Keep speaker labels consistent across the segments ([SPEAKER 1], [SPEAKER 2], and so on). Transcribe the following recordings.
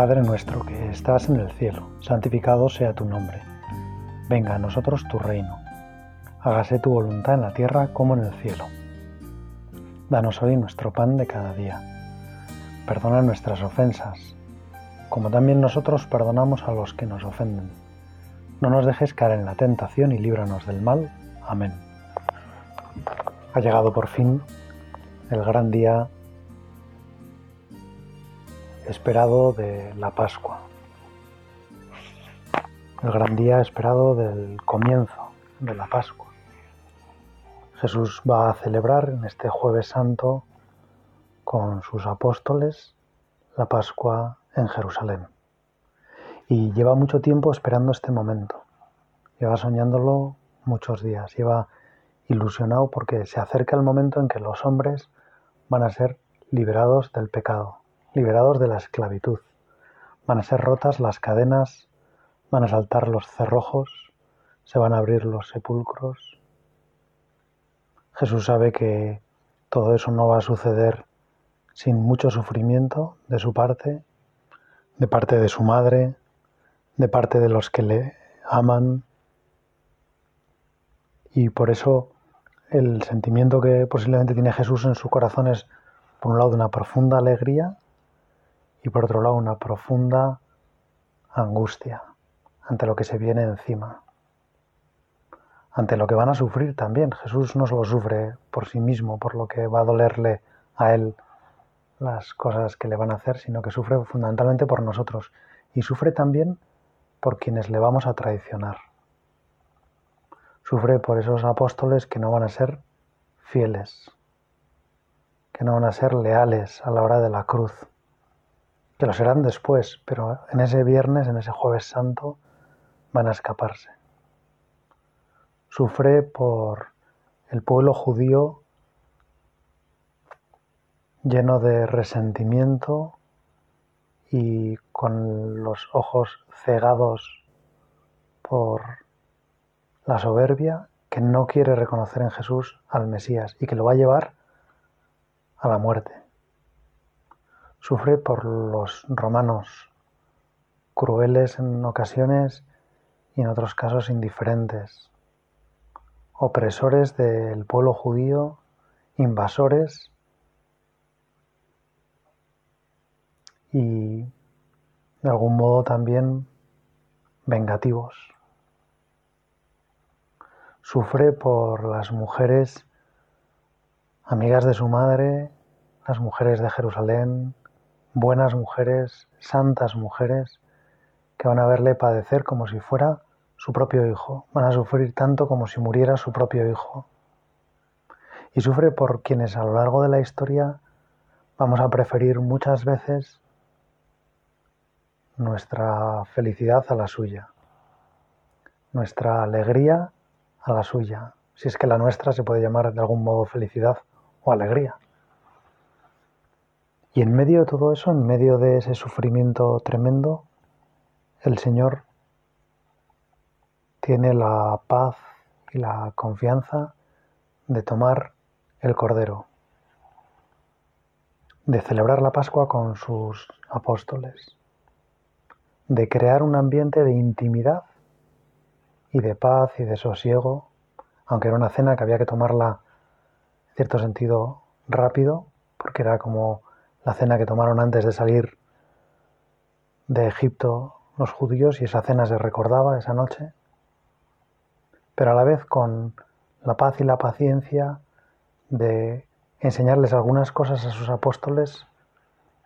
[SPEAKER 1] Padre nuestro que estás en el cielo, santificado sea tu nombre. Venga a nosotros tu reino. Hágase tu voluntad en la tierra como en el cielo. Danos hoy nuestro pan de cada día. Perdona nuestras ofensas, como también nosotros perdonamos a los que nos ofenden. No nos dejes caer en la tentación y líbranos del mal. Amén. Ha llegado por fin el gran día esperado de la Pascua, el gran día esperado del comienzo de la Pascua. Jesús va a celebrar en este jueves santo con sus apóstoles la Pascua en Jerusalén. Y lleva mucho tiempo esperando este momento. Lleva soñándolo muchos días. Lleva ilusionado porque se acerca el momento en que los hombres van a ser liberados del pecado, liberados de la esclavitud. Van a ser rotas las cadenas, van a saltar los cerrojos, se van a abrir los sepulcros. Jesús sabe que todo eso no va a suceder sin mucho sufrimiento de su parte, de parte de su madre, de parte de los que le aman. Y por eso el sentimiento que posiblemente tiene Jesús en su corazón es, por un lado, una profunda alegría y por otro lado una profunda angustia ante lo que se viene encima, ante lo que van a sufrir también. Jesús no solo sufre por sí mismo, por lo que va a dolerle a él las cosas que le van a hacer, sino que sufre fundamentalmente por nosotros y sufre también por quienes le vamos a traicionar. Sufre por esos apóstoles que no van a ser fieles, que no van a ser leales a la hora de la cruz que lo serán después, pero en ese viernes, en ese jueves santo, van a escaparse. Sufre por el pueblo judío lleno de resentimiento y con los ojos cegados por la soberbia que no quiere reconocer en Jesús al Mesías y que lo va a llevar a la muerte. Sufre por los romanos, crueles en ocasiones y en otros casos indiferentes, opresores del pueblo judío, invasores y de algún modo también vengativos. Sufre por las mujeres amigas de su madre, las mujeres de Jerusalén, buenas mujeres, santas mujeres, que van a verle padecer como si fuera su propio hijo, van a sufrir tanto como si muriera su propio hijo. Y sufre por quienes a lo largo de la historia vamos a preferir muchas veces nuestra felicidad a la suya, nuestra alegría a la suya, si es que la nuestra se puede llamar de algún modo felicidad o alegría. Y en medio de todo eso, en medio de ese sufrimiento tremendo, el Señor tiene la paz y la confianza de tomar el Cordero, de celebrar la Pascua con sus apóstoles, de crear un ambiente de intimidad y de paz y de sosiego, aunque era una cena que había que tomarla en cierto sentido rápido, porque era como la cena que tomaron antes de salir de Egipto los judíos y esa cena se recordaba esa noche, pero a la vez con la paz y la paciencia de enseñarles algunas cosas a sus apóstoles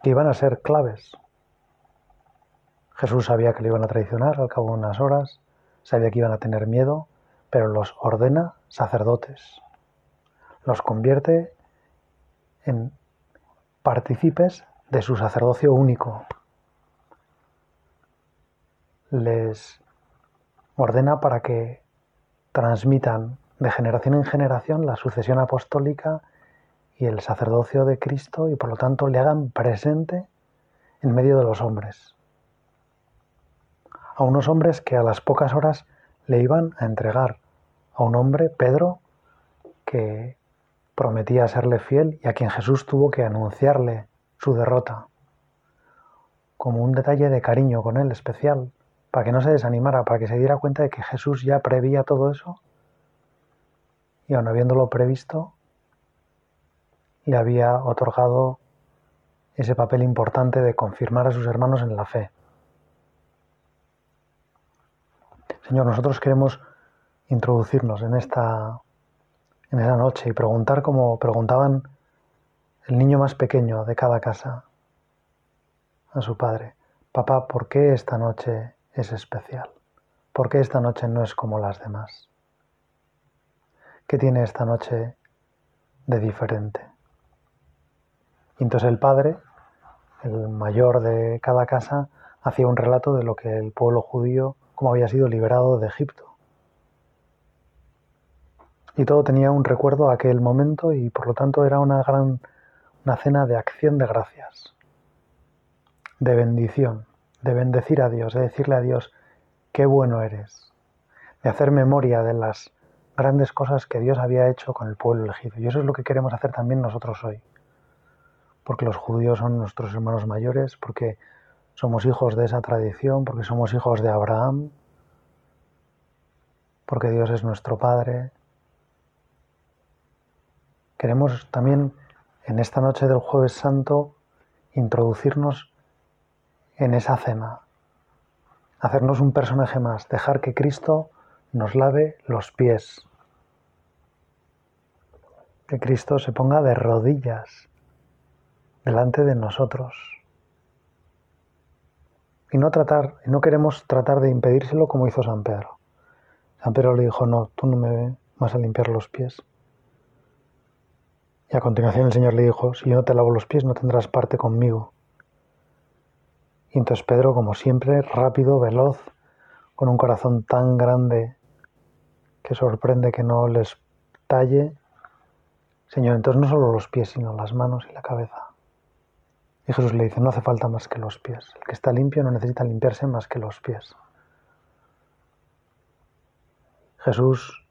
[SPEAKER 1] que iban a ser claves. Jesús sabía que le iban a traicionar al cabo de unas horas, sabía que iban a tener miedo, pero los ordena sacerdotes, los convierte en partícipes de su sacerdocio único. Les ordena para que transmitan de generación en generación la sucesión apostólica y el sacerdocio de Cristo y por lo tanto le hagan presente en medio de los hombres. A unos hombres que a las pocas horas le iban a entregar a un hombre, Pedro, que prometía serle fiel y a quien Jesús tuvo que anunciarle su derrota. como un detalle de cariño con él especial, para que no se desanimara, para que se diera cuenta de que Jesús ya prevía todo eso y aun habiéndolo previsto, le había otorgado ese papel importante de confirmar a sus hermanos en la fe. Señor, nosotros queremos introducirnos en esta en esa noche y preguntar como preguntaban el niño más pequeño de cada casa a su padre, papá, ¿por qué esta noche es especial? ¿Por qué esta noche no es como las demás? ¿Qué tiene esta noche de diferente? Y entonces el padre, el mayor de cada casa, hacía un relato de lo que el pueblo judío, como había sido liberado de Egipto. Y todo tenía un recuerdo a aquel momento y por lo tanto era una gran una cena de acción de gracias, de bendición, de bendecir a Dios, de decirle a Dios, qué bueno eres, de hacer memoria de las grandes cosas que Dios había hecho con el pueblo elegido. Y eso es lo que queremos hacer también nosotros hoy. Porque los judíos son nuestros hermanos mayores, porque somos hijos de esa tradición, porque somos hijos de Abraham, porque Dios es nuestro Padre. Queremos también en esta noche del jueves santo introducirnos en esa cena, hacernos un personaje más, dejar que Cristo nos lave los pies. Que Cristo se ponga de rodillas delante de nosotros. Y no tratar, no queremos tratar de impedírselo como hizo San Pedro. San Pedro le dijo, no, tú no me vas a limpiar los pies. Y a continuación el Señor le dijo, si yo no te lavo los pies no tendrás parte conmigo. Y entonces Pedro, como siempre, rápido, veloz, con un corazón tan grande que sorprende que no les talle. Señor, entonces no solo los pies, sino las manos y la cabeza. Y Jesús le dice, no hace falta más que los pies. El que está limpio no necesita limpiarse más que los pies. Jesús,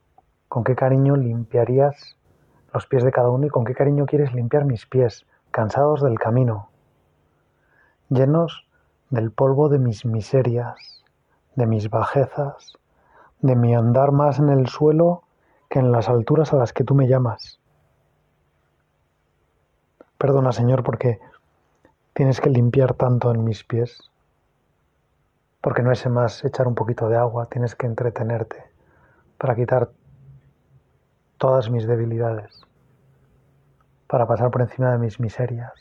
[SPEAKER 1] ¿con qué cariño limpiarías los pies de cada uno y con qué cariño quieres limpiar mis pies, cansados del camino, llenos del polvo de mis miserias, de mis bajezas, de mi andar más en el suelo que en las alturas a las que tú me llamas. Perdona, Señor, porque tienes que limpiar tanto en mis pies, porque no es más echar un poquito de agua, tienes que entretenerte para quitar todas mis debilidades, para pasar por encima de mis miserias,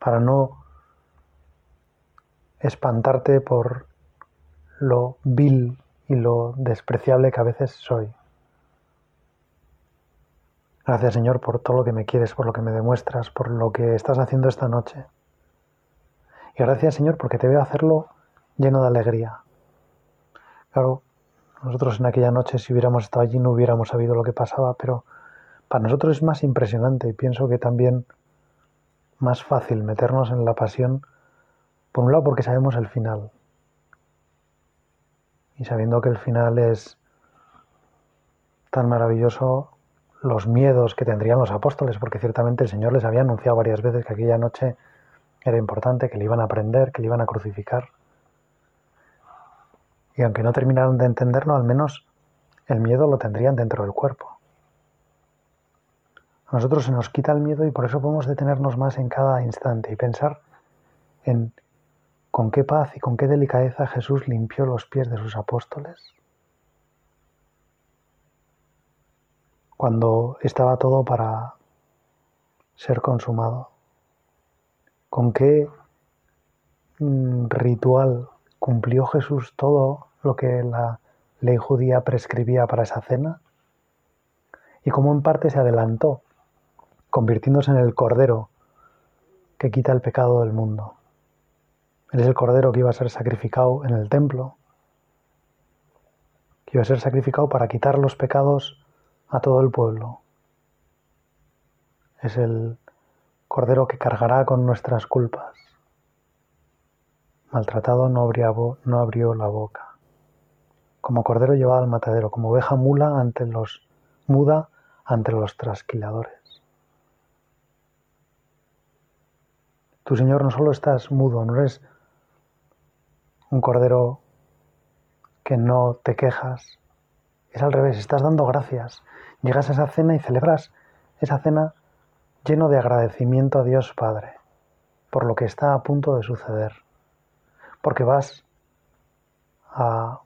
[SPEAKER 1] para no espantarte por lo vil y lo despreciable que a veces soy. Gracias Señor por todo lo que me quieres, por lo que me demuestras, por lo que estás haciendo esta noche. Y gracias Señor porque te veo hacerlo lleno de alegría. Claro, nosotros en aquella noche si hubiéramos estado allí no hubiéramos sabido lo que pasaba, pero para nosotros es más impresionante y pienso que también más fácil meternos en la pasión, por un lado porque sabemos el final, y sabiendo que el final es tan maravilloso, los miedos que tendrían los apóstoles, porque ciertamente el Señor les había anunciado varias veces que aquella noche era importante, que le iban a prender, que le iban a crucificar. Y aunque no terminaron de entenderlo, al menos el miedo lo tendrían dentro del cuerpo. A nosotros se nos quita el miedo y por eso podemos detenernos más en cada instante y pensar en con qué paz y con qué delicadeza Jesús limpió los pies de sus apóstoles. Cuando estaba todo para ser consumado. Con qué mm, ritual cumplió Jesús todo lo que la ley judía prescribía para esa cena y cómo en parte se adelantó, convirtiéndose en el Cordero que quita el pecado del mundo. Él es el cordero que iba a ser sacrificado en el templo, que iba a ser sacrificado para quitar los pecados a todo el pueblo. Es el cordero que cargará con nuestras culpas. Maltratado no abrió, no abrió la boca. Como cordero llevado al matadero, como oveja mula ante los, muda ante los trasquiladores. Tú, Señor, no solo estás mudo, no eres un cordero que no te quejas. Es al revés, estás dando gracias. Llegas a esa cena y celebras esa cena lleno de agradecimiento a Dios Padre por lo que está a punto de suceder. Porque vas a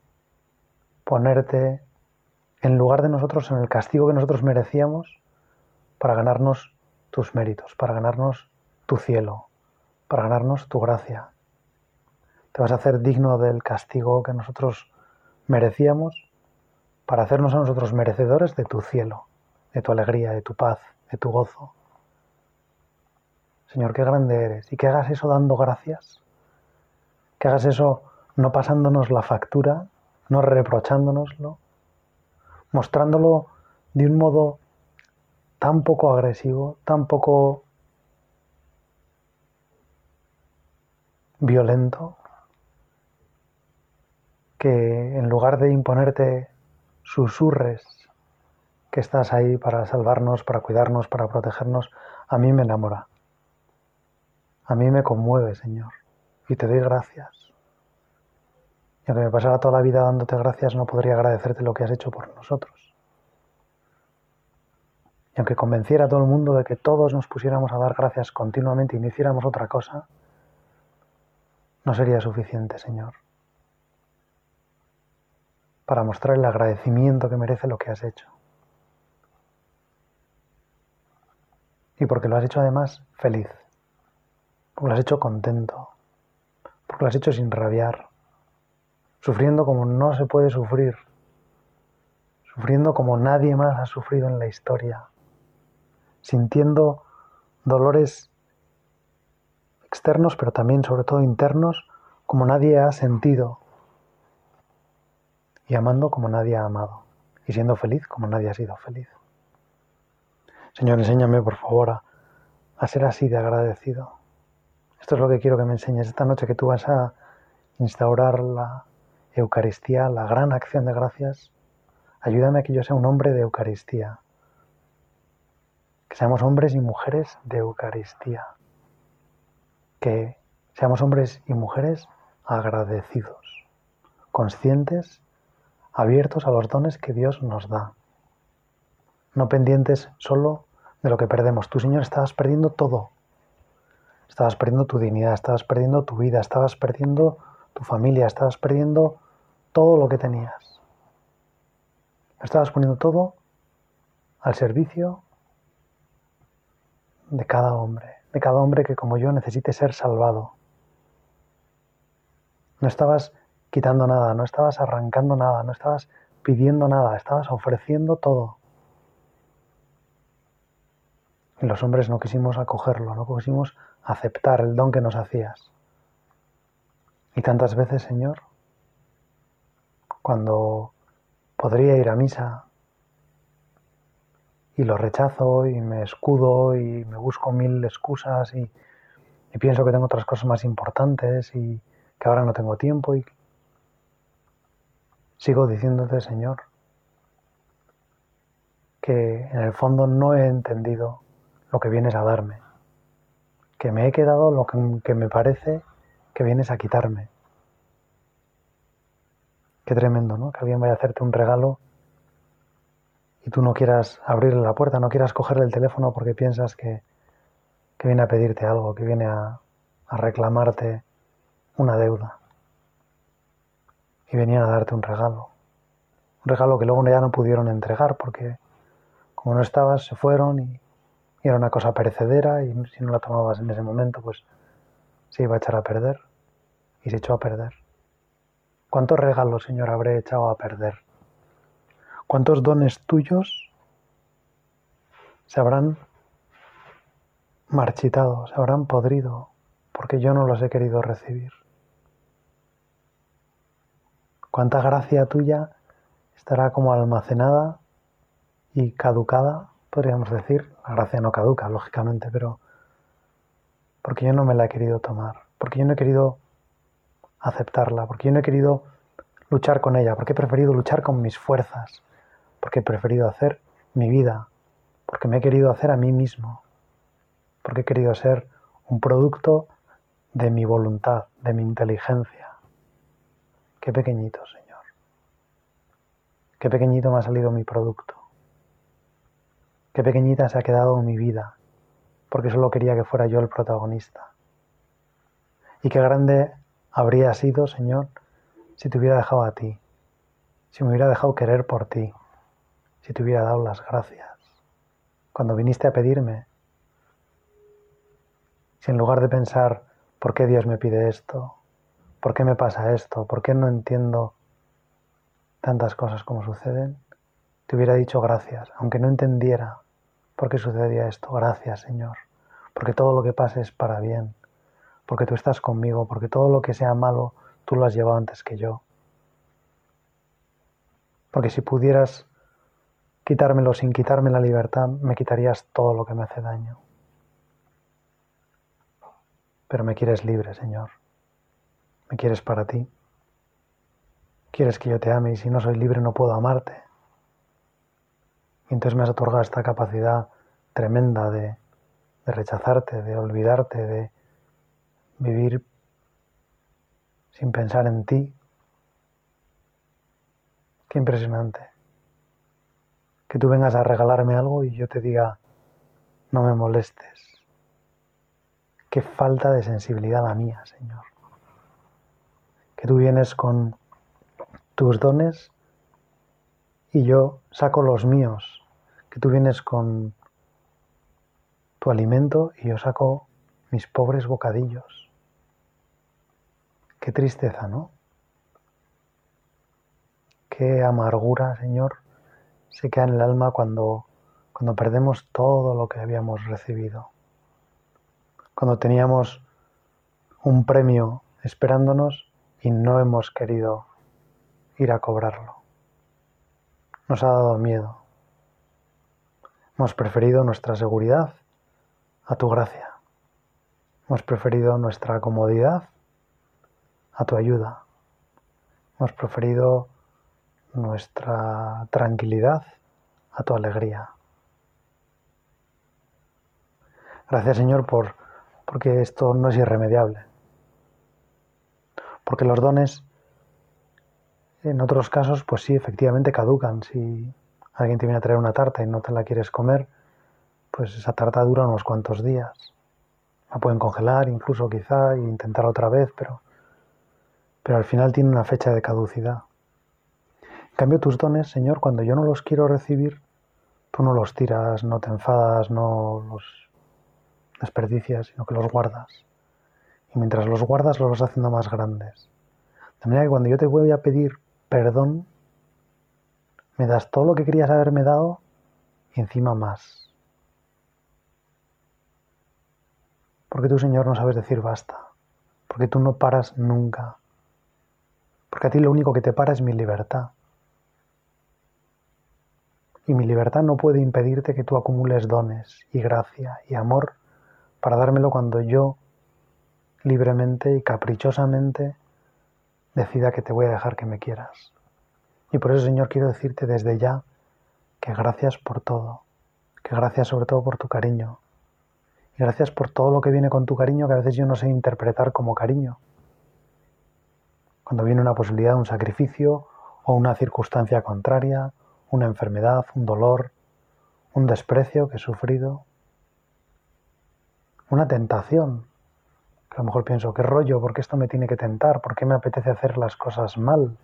[SPEAKER 1] ponerte en lugar de nosotros en el castigo que nosotros merecíamos para ganarnos tus méritos, para ganarnos tu cielo, para ganarnos tu gracia. Te vas a hacer digno del castigo que nosotros merecíamos para hacernos a nosotros merecedores de tu cielo, de tu alegría, de tu paz, de tu gozo. Señor, qué grande eres. Y que hagas eso dando gracias. Que hagas eso no pasándonos la factura, no reprochándonoslo, mostrándolo de un modo tan poco agresivo, tan poco violento, que en lugar de imponerte susurres que estás ahí para salvarnos, para cuidarnos, para protegernos, a mí me enamora. A mí me conmueve, Señor, y te doy gracias. Y aunque me pasara toda la vida dándote gracias, no podría agradecerte lo que has hecho por nosotros. Y aunque convenciera a todo el mundo de que todos nos pusiéramos a dar gracias continuamente y no hiciéramos otra cosa, no sería suficiente, Señor, para mostrar el agradecimiento que merece lo que has hecho. Y porque lo has hecho además feliz porque lo has hecho contento, porque lo has hecho sin rabiar, sufriendo como no se puede sufrir, sufriendo como nadie más ha sufrido en la historia, sintiendo dolores externos, pero también sobre todo internos, como nadie ha sentido, y amando como nadie ha amado, y siendo feliz como nadie ha sido feliz. Señor, enséñame por favor a, a ser así de agradecido. Esto es lo que quiero que me enseñes esta noche, que tú vas a instaurar la Eucaristía, la gran acción de gracias. Ayúdame a que yo sea un hombre de Eucaristía. Que seamos hombres y mujeres de Eucaristía. Que seamos hombres y mujeres agradecidos, conscientes, abiertos a los dones que Dios nos da. No pendientes solo de lo que perdemos. Tú, Señor, estabas perdiendo todo Estabas perdiendo tu dignidad, estabas perdiendo tu vida, estabas perdiendo tu familia, estabas perdiendo todo lo que tenías. Estabas poniendo todo al servicio de cada hombre, de cada hombre que como yo necesite ser salvado. No estabas quitando nada, no estabas arrancando nada, no estabas pidiendo nada, estabas ofreciendo todo. Y los hombres no quisimos acogerlo, no quisimos aceptar el don que nos hacías. Y tantas veces, Señor, cuando podría ir a misa y lo rechazo y me escudo y me busco mil excusas y, pienso que tengo otras cosas más importantes y que ahora no tengo tiempo y sigo diciéndote, Señor, que en el fondo no he entendido lo que vienes a darme que me he quedado lo que, me parece que vienes a quitarme. Qué tremendo, ¿no? Que alguien vaya a hacerte un regalo y tú no quieras abrirle la puerta, no quieras cogerle el teléfono porque piensas que, viene a pedirte algo, que viene a, a reclamarte una deuda. Y venían a darte un regalo. Un regalo que luego ya no pudieron entregar porque como no estabas, se fueron y y era una cosa perecedera y si no la tomabas en ese momento, pues se iba a echar a perder y se echó a perder. ¿Cuántos regalos, Señor, habré echado a perder? ¿Cuántos dones tuyos se habrán marchitado, se habrán podrido porque yo no los he querido recibir? ¿Cuánta gracia tuya estará como almacenada y caducada podríamos decir, la gracia no caduca, lógicamente, pero porque yo no me la he querido tomar, porque yo no he querido aceptarla, porque yo no he querido luchar con ella, porque he preferido luchar con mis fuerzas, porque he preferido hacer mi vida, porque me he querido hacer a mí mismo, porque he querido ser un producto de mi voluntad, de mi inteligencia. Qué pequeñito, Señor. Qué pequeñito me ha salido mi producto. Qué pequeñita se ha quedado mi vida, porque solo quería que fuera yo el protagonista. Y qué grande habría sido, Señor, si te hubiera dejado a ti, si me hubiera dejado querer por ti, si te hubiera dado las gracias. Cuando viniste a pedirme, si en lugar de pensar, ¿por qué Dios me pide esto? ¿Por qué me pasa esto? ¿Por qué no entiendo tantas cosas como suceden? Te hubiera dicho gracias, aunque no entendiera por qué sucedía esto. Gracias, Señor, porque todo lo que pase es para bien, porque tú estás conmigo, porque todo lo que sea malo, tú lo has llevado antes que yo. Porque si pudieras quitármelo sin quitarme la libertad, me quitarías todo lo que me hace daño. Pero me quieres libre, Señor. Me quieres para ti. Quieres que yo te ame y si no soy libre no puedo amarte. Y entonces me has otorgado esta capacidad tremenda de, de rechazarte, de olvidarte, de vivir sin pensar en ti. Qué impresionante. Que tú vengas a regalarme algo y yo te diga, no me molestes. Qué falta de sensibilidad la mía, Señor. Que tú vienes con tus dones y yo saco los míos. Que tú vienes con tu alimento y yo saco mis pobres bocadillos. Qué tristeza, ¿no? Qué amargura, Señor, se queda en el alma cuando, cuando perdemos todo lo que habíamos recibido cuando teníamos un premio esperándonos y no hemos querido ir a cobrarlo. Nos ha dado miedo. Hemos preferido nuestra seguridad a tu gracia. Hemos preferido nuestra comodidad a tu ayuda. Hemos preferido nuestra tranquilidad a tu alegría. Gracias Señor por porque esto no es irremediable. Porque los dones, en otros casos, pues sí, efectivamente caducan. Si alguien te viene a traer una tarta y no te la quieres comer, pues esa tarta dura unos cuantos días. La pueden congelar incluso quizá e intentar otra vez, pero, pero al final tiene una fecha de caducidad. En cambio, tus dones, Señor, cuando yo no los quiero recibir, tú no los tiras, no te enfadas, no los desperdicias, sino que los guardas. Y mientras los guardas, los vas haciendo más grandes. De manera que cuando yo te voy a pedir perdón, me das todo lo que querías haberme dado y encima más. Porque tú, Señor, no sabes decir basta. Porque tú no paras nunca. Porque a ti lo único que te para es mi libertad. Y mi libertad no puede impedirte que tú acumules dones y gracia y amor para dármelo cuando yo libremente y caprichosamente decida que te voy a dejar que me quieras. Y por eso, Señor, quiero decirte desde ya que gracias por todo, que gracias sobre todo por tu cariño, y gracias por todo lo que viene con tu cariño que a veces yo no sé interpretar como cariño. Cuando viene una posibilidad, un sacrificio o una circunstancia contraria, una enfermedad, un dolor, un desprecio que he sufrido, una tentación. Que a lo mejor pienso, ¿qué rollo? ¿Por qué esto me tiene que tentar? ¿Por qué me apetece hacer las cosas mal?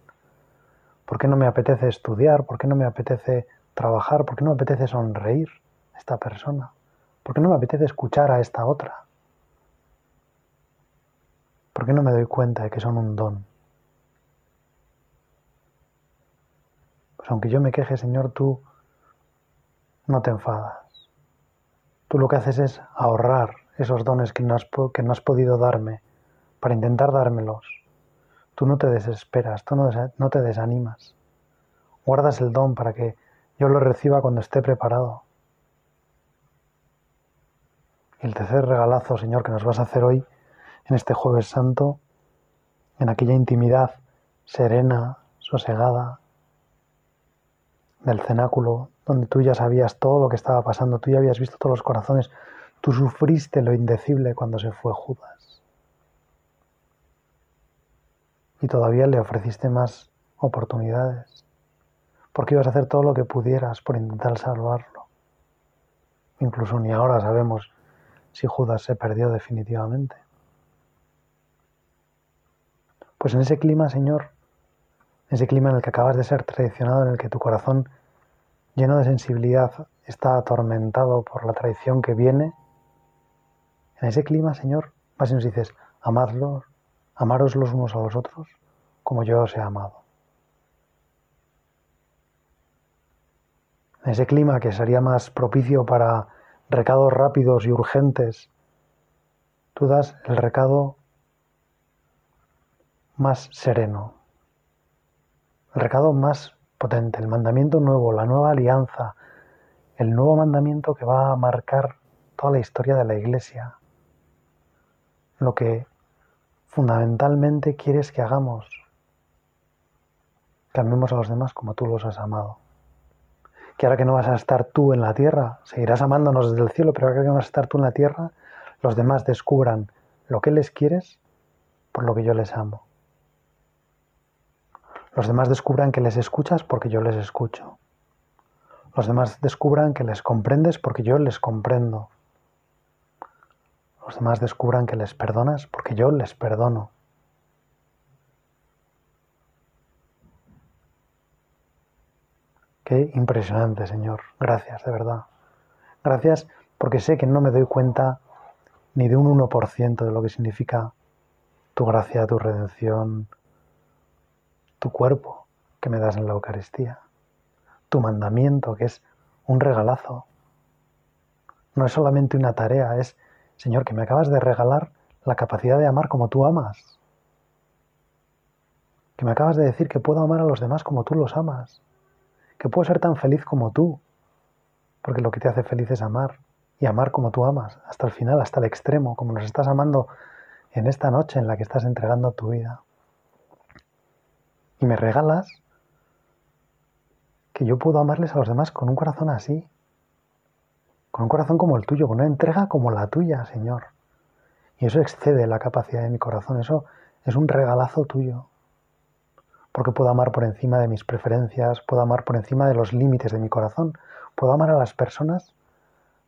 [SPEAKER 1] ¿Por qué no me apetece estudiar? ¿Por qué no me apetece trabajar? ¿Por qué no me apetece sonreír a esta persona? ¿Por qué no me apetece escuchar a esta otra? ¿Por qué no me doy cuenta de que son un don? Pues aunque yo me queje, Señor, tú no te enfadas. Tú lo que haces es ahorrar esos dones que no, has, que no has podido darme, para intentar dármelos. Tú no te desesperas, tú no, te desanimas. Guardas el don para que yo lo reciba cuando esté preparado. Y el tercer regalazo, Señor, que nos vas a hacer hoy, en este jueves santo, en aquella intimidad serena, sosegada, del cenáculo, donde tú ya sabías todo lo que estaba pasando, tú ya habías visto todos los corazones, Tú sufriste lo indecible cuando se fue Judas. Y todavía le ofreciste más oportunidades. Porque ibas a hacer todo lo que pudieras por intentar salvarlo. Incluso ni ahora sabemos si Judas se perdió definitivamente. Pues en ese clima, Señor, en ese clima en el que acabas de ser traicionado, en el que tu corazón lleno de sensibilidad está atormentado por la traición que viene, en ese clima, Señor, vas y nos dices, amadlos, amaros los unos a los otros como yo os he amado. En ese clima que sería más propicio para recados rápidos y urgentes, tú das el recado más sereno, el recado más potente, el mandamiento nuevo, la nueva alianza, el nuevo mandamiento que va a marcar toda la historia de la Iglesia, lo que fundamentalmente quieres que hagamos, que amemos a los demás como tú los has amado. Que ahora que no vas a estar tú en la tierra, seguirás amándonos desde el cielo, pero ahora que no vas a estar tú en la tierra, los demás descubran lo que les quieres por lo que yo les amo. Los demás descubran que les escuchas porque yo les escucho. Los demás descubran que les comprendes porque yo les comprendo. Los demás descubran que les perdonas porque yo les perdono. Qué impresionante, Señor. Gracias, de verdad. Gracias porque sé que no me doy cuenta ni de un 1% de lo que significa tu gracia, tu redención, tu cuerpo que me das en la Eucaristía, tu mandamiento que es un regalazo. No es solamente una tarea, es, Señor, que me acabas de regalar la capacidad de amar como tú amas. Que me acabas de decir que puedo amar a los demás como tú los amas. Que puedo ser tan feliz como tú. Porque lo que te hace feliz es amar. Y amar como tú amas, hasta el final, hasta el extremo, como nos estás amando en esta noche en la que estás entregando tu vida y me regalas que yo puedo amarles a los demás con un corazón así, con un corazón como el tuyo, con una entrega como la tuya, Señor. Y eso excede la capacidad de mi corazón, eso es un regalazo tuyo. Porque puedo amar por encima de mis preferencias, puedo amar por encima de los límites de mi corazón, puedo amar a las personas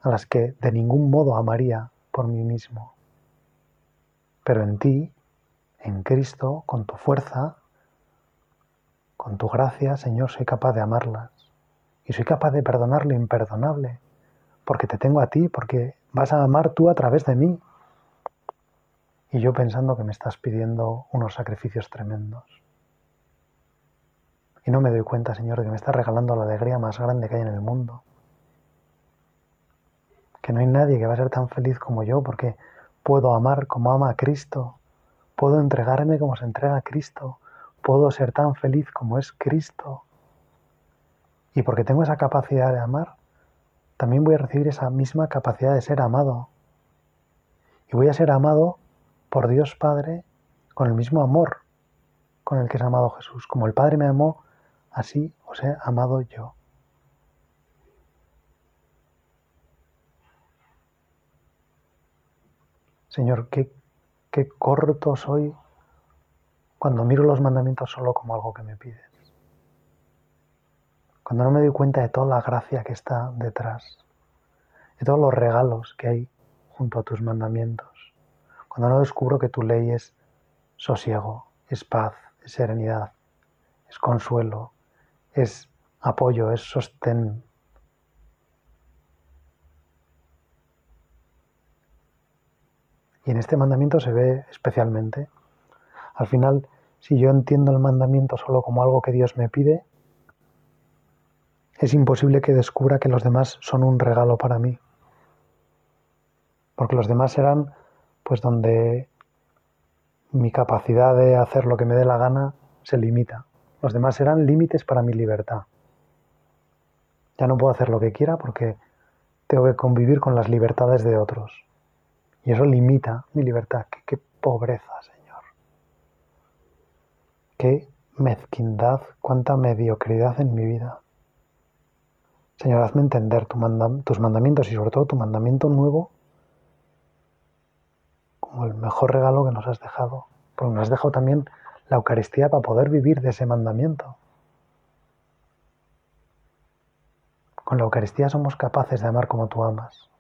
[SPEAKER 1] a las que de ningún modo amaría por mí mismo. Pero en ti, en Cristo, con tu fuerza, con tu gracia, Señor, soy capaz de amarlas y soy capaz de perdonar lo imperdonable, porque te tengo a ti, porque vas a amar tú a través de mí. Y yo pensando que me estás pidiendo unos sacrificios tremendos. Y no me doy cuenta, Señor, de que me estás regalando la alegría más grande que hay en el mundo. Que no hay nadie que va a ser tan feliz como yo, porque puedo amar como ama a Cristo, puedo entregarme como se entrega a Cristo, puedo ser tan feliz como es Cristo. Y porque tengo esa capacidad de amar, también voy a recibir esa misma capacidad de ser amado. Y voy a ser amado por Dios Padre con el mismo amor con el que es amado Jesús. Como el Padre me amó, así os he amado yo. Señor, qué, qué corto soy cuando miro los mandamientos solo como algo que me pides. Cuando no me doy cuenta de toda la gracia que está detrás, de todos los regalos que hay junto a tus mandamientos. Cuando no descubro que tu ley es sosiego, es paz, es serenidad, es consuelo, es apoyo, es sostén. Y en este mandamiento se ve especialmente al final, si yo entiendo el mandamiento solo como algo que Dios me pide, es imposible que descubra que los demás son un regalo para mí. Porque los demás serán pues donde mi capacidad de hacer lo que me dé la gana se limita. Los demás serán límites para mi libertad. Ya no puedo hacer lo que quiera porque tengo que convivir con las libertades de otros. Y eso limita mi libertad. Qué, qué pobreza, Qué mezquindad, cuánta mediocridad en mi vida. Señor, hazme entender tus mandamientos y sobre todo tu mandamiento nuevo como el mejor regalo que nos has dejado, porque nos has dejado también la Eucaristía para poder vivir de ese mandamiento. Con la Eucaristía somos capaces de amar como tú amas.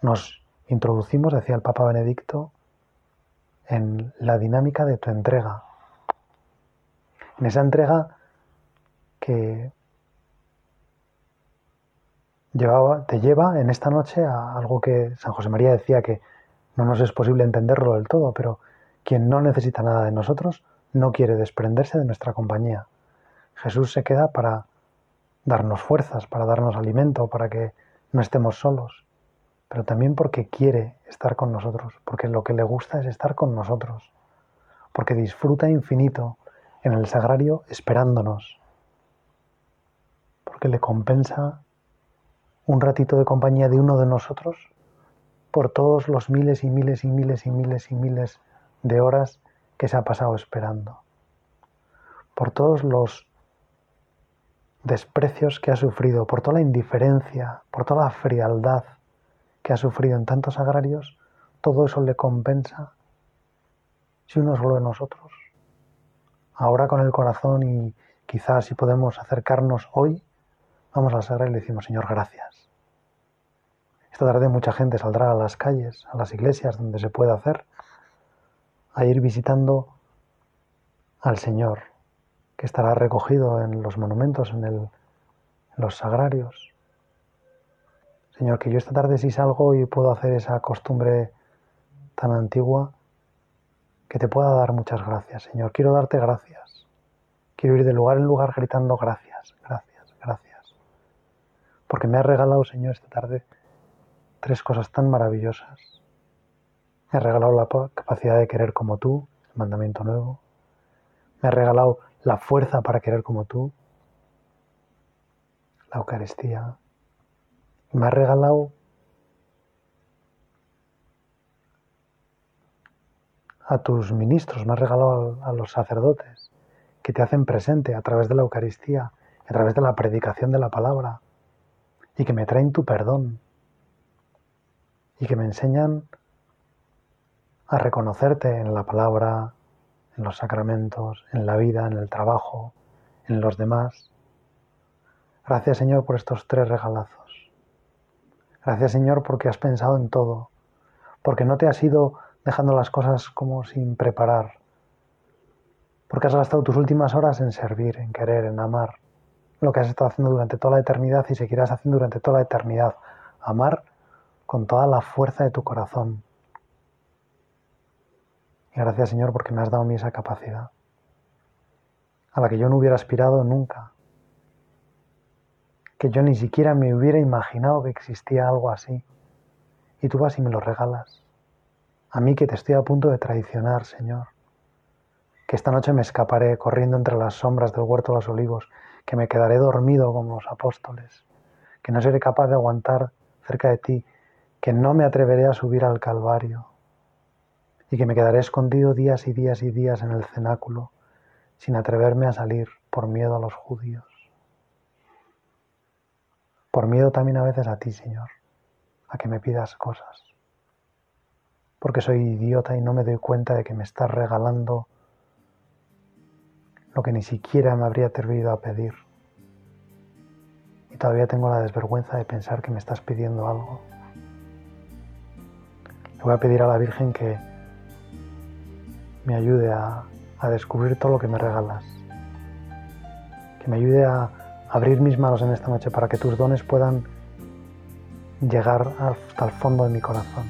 [SPEAKER 1] Nos introducimos, decía el Papa Benedicto, en la dinámica de tu entrega. En esa entrega que te lleva en esta noche a algo que San José María decía que no nos es posible entenderlo del todo, pero quien no necesita nada de nosotros no quiere desprenderse de nuestra compañía. Jesús se queda para darnos fuerzas, para darnos alimento, para que no estemos solos, pero también porque quiere estar con nosotros, porque lo que le gusta es estar con nosotros, porque disfruta infinito en el sagrario esperándonos, porque le compensa un ratito de compañía de uno de nosotros por todos los miles y miles y miles y miles y miles de horas que se ha pasado esperando, por todos los desprecios que ha sufrido, por toda la indiferencia, por toda la frialdad que ha sufrido en tantos agrarios, todo eso le compensa si uno solo de nosotros. Ahora con el corazón y quizás si podemos acercarnos hoy, vamos a Sagrada y le decimos, Señor, gracias. Esta tarde mucha gente saldrá a las calles, a las iglesias donde se pueda hacer, a ir visitando al Señor, que estará recogido en los monumentos, en, los sagrarios. Señor, que yo esta tarde si salgo y puedo hacer esa costumbre tan antigua, que te pueda dar muchas gracias, Señor. Quiero darte gracias. Quiero ir de lugar en lugar gritando gracias, gracias. Porque me has regalado, Señor, esta tarde tres cosas tan maravillosas me ha regalado la capacidad de querer como tú, el mandamiento nuevo. Me ha regalado la fuerza para querer como tú, la Eucaristía. Me ha regalado a tus ministros, me ha regalado a los sacerdotes que te hacen presente a través de la Eucaristía, a través de la predicación de la palabra, y que me traen tu perdón, y que me enseñan a reconocerte en la palabra, en los sacramentos, en la vida, en el trabajo, en los demás. Gracias Señor por estos tres regalazos. Gracias Señor porque has pensado en todo, porque no te has ido dejando las cosas como sin preparar, porque has gastado tus últimas horas en servir, en querer, en amar, lo que has estado haciendo durante toda la eternidad y seguirás haciendo durante toda la eternidad, amar con toda la fuerza de tu corazón, gracias Señor porque me has dado a mí esa capacidad, a la que yo no hubiera aspirado nunca, que yo ni siquiera me hubiera imaginado que existía algo así. Y tú vas y me lo regalas. A mí que te estoy a punto de traicionar, Señor. Que esta noche me escaparé corriendo entre las sombras del huerto de los olivos, que me quedaré dormido como los apóstoles, que no seré capaz de aguantar cerca de ti, que no me atreveré a subir al Calvario, y que me quedaré escondido días y días y días en el cenáculo sin atreverme a salir por miedo a los judíos. Por miedo también a veces a ti, Señor, a que me pidas cosas. Porque soy idiota y no me doy cuenta de que me estás regalando lo que ni siquiera me habría atrevido a pedir. Y todavía tengo la desvergüenza de pensar que me estás pidiendo algo. Le voy a pedir a la Virgen que me ayude a, descubrir todo lo que me regalas. Que me ayude a abrir mis manos en esta noche para que tus dones puedan llegar hasta el fondo de mi corazón.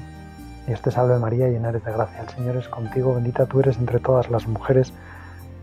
[SPEAKER 1] Y este salve María, llena eres de gracia. El Señor es contigo, bendita tú eres entre todas las mujeres